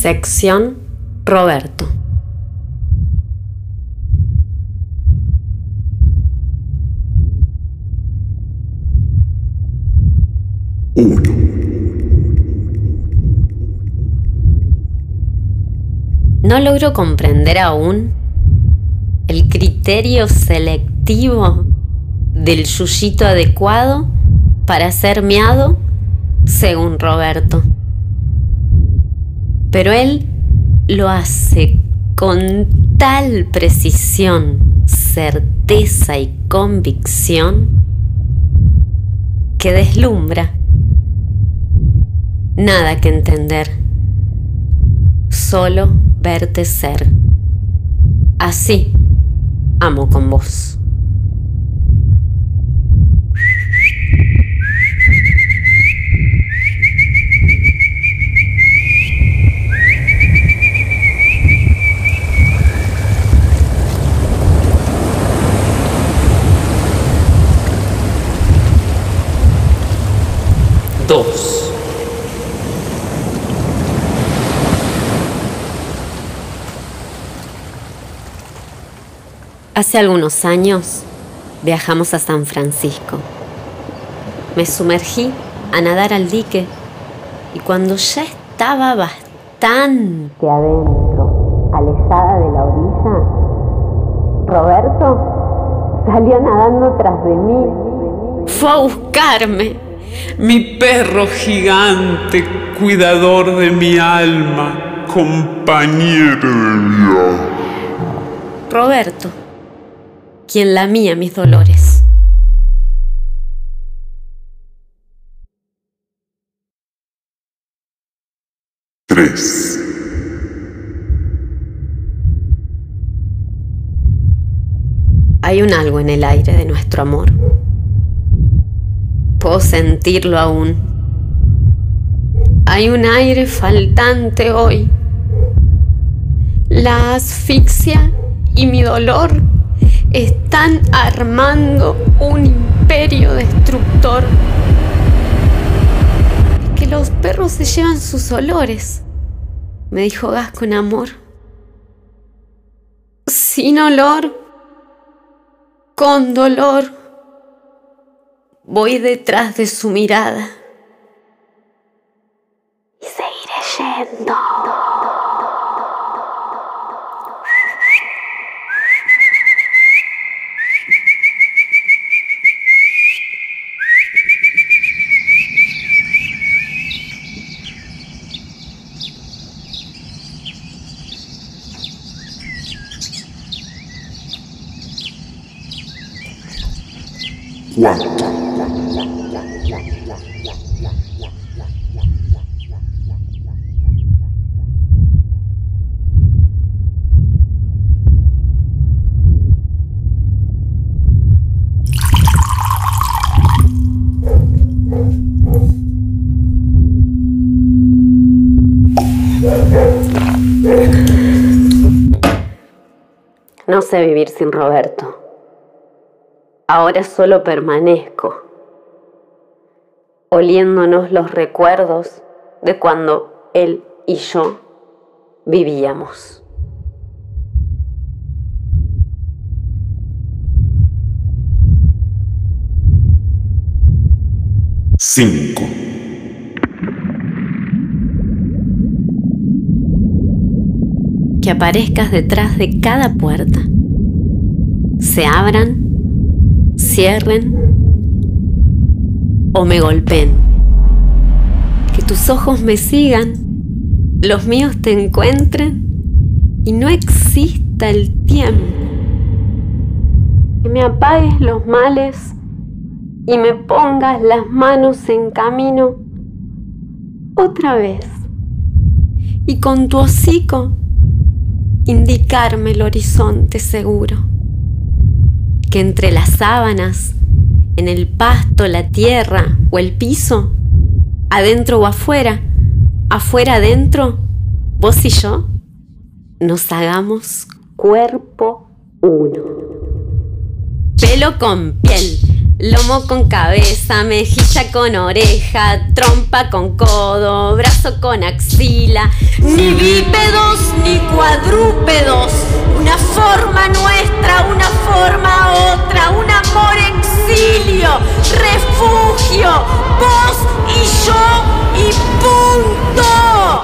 Sección Roberto. No logro comprender aún el criterio selectivo del yuyito adecuado para ser miado según Roberto. Pero él lo hace con tal precisión, certeza y convicción que deslumbra. Nada que entender, solo verte ser. Así amo con vos. Hace algunos años viajamos a San Francisco. Me sumergí a nadar al dique y cuando ya estaba bastante adentro, alejada de la orilla, Roberto salió nadando tras de mí. Fue a buscarme mi perro gigante, cuidador de mi alma, compañero de viaje. Roberto, quien lamía mis dolores. Tres. Hay un algo en el aire de nuestro amor Puedo sentirlo aún. Hay un aire faltante hoy. La asfixia y mi dolor están armando un imperio destructor. Es que los perros se llevan sus olores, me dijo Gas con amor. Sin olor, con dolor. Voy detrás de su mirada y seguiré yendo. No sé vivir sin Roberto. Ahora solo permanezco, oliéndonos los recuerdos de cuando él y yo vivíamos. Cinco. Que aparezcas detrás de cada puerta. Se abran cierren o me golpeen. Que tus ojos me sigan, los míos te encuentren y no exista el tiempo. Que me apagues los males y me pongas las manos en camino otra vez. Y con tu hocico indicarme el horizonte seguro que entre las sábanas, en el pasto, la tierra o el piso, adentro o afuera, afuera adentro, vos y yo, nos hagamos cuerpo uno. Pelo con piel, Lomo con cabeza, mejilla con oreja, trompa con codo, brazo con axila. Ni bípedos ni cuadrúpedos. Una forma nuestra, una forma otra, un amor exilio, refugio, vos y yo y punto.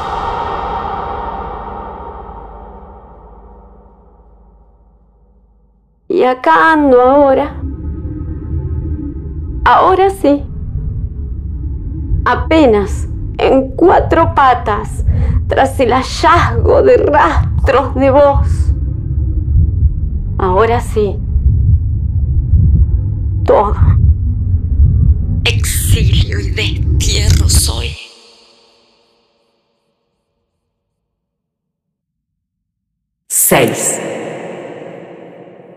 Y acá ando ahora Ahora sí. Apenas en cuatro patas, tras el hallazgo de rastros de voz. Ahora sí. Todo. Exilio y destierro soy. Seis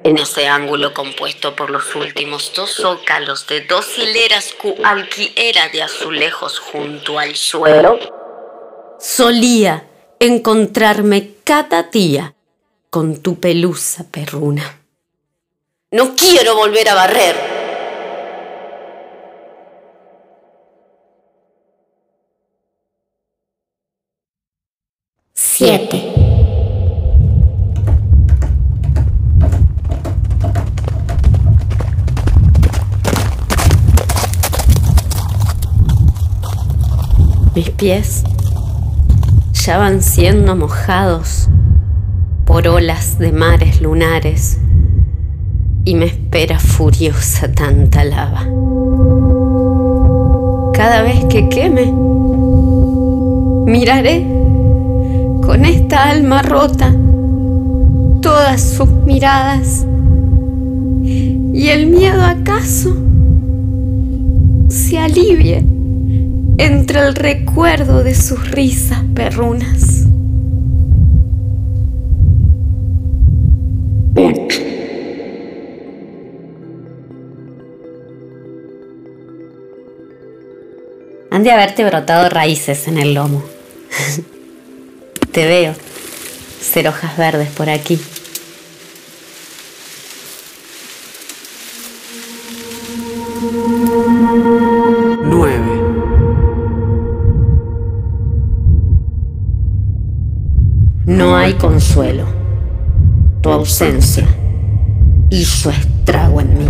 en ese ángulo compuesto por los últimos dos zócalos de dos hileras cualquiera de azulejos junto al suelo, solía encontrarme cada día con tu pelusa perruna. No quiero volver a barrer. Siete. Mis pies ya van siendo mojados por olas de mares lunares y me espera furiosa tanta lava. Cada vez que queme, miraré con esta alma rota todas sus miradas y el miedo acaso se alivie entre el recuerdo de sus risas perrunas. Ocho. Han de haberte brotado raíces en el lomo. Te veo ser hojas verdes por aquí. Hay consuelo. Tu ausencia hizo estrago en mí.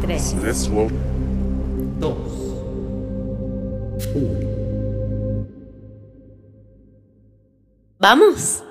Tres. Dos. ¿Vamos?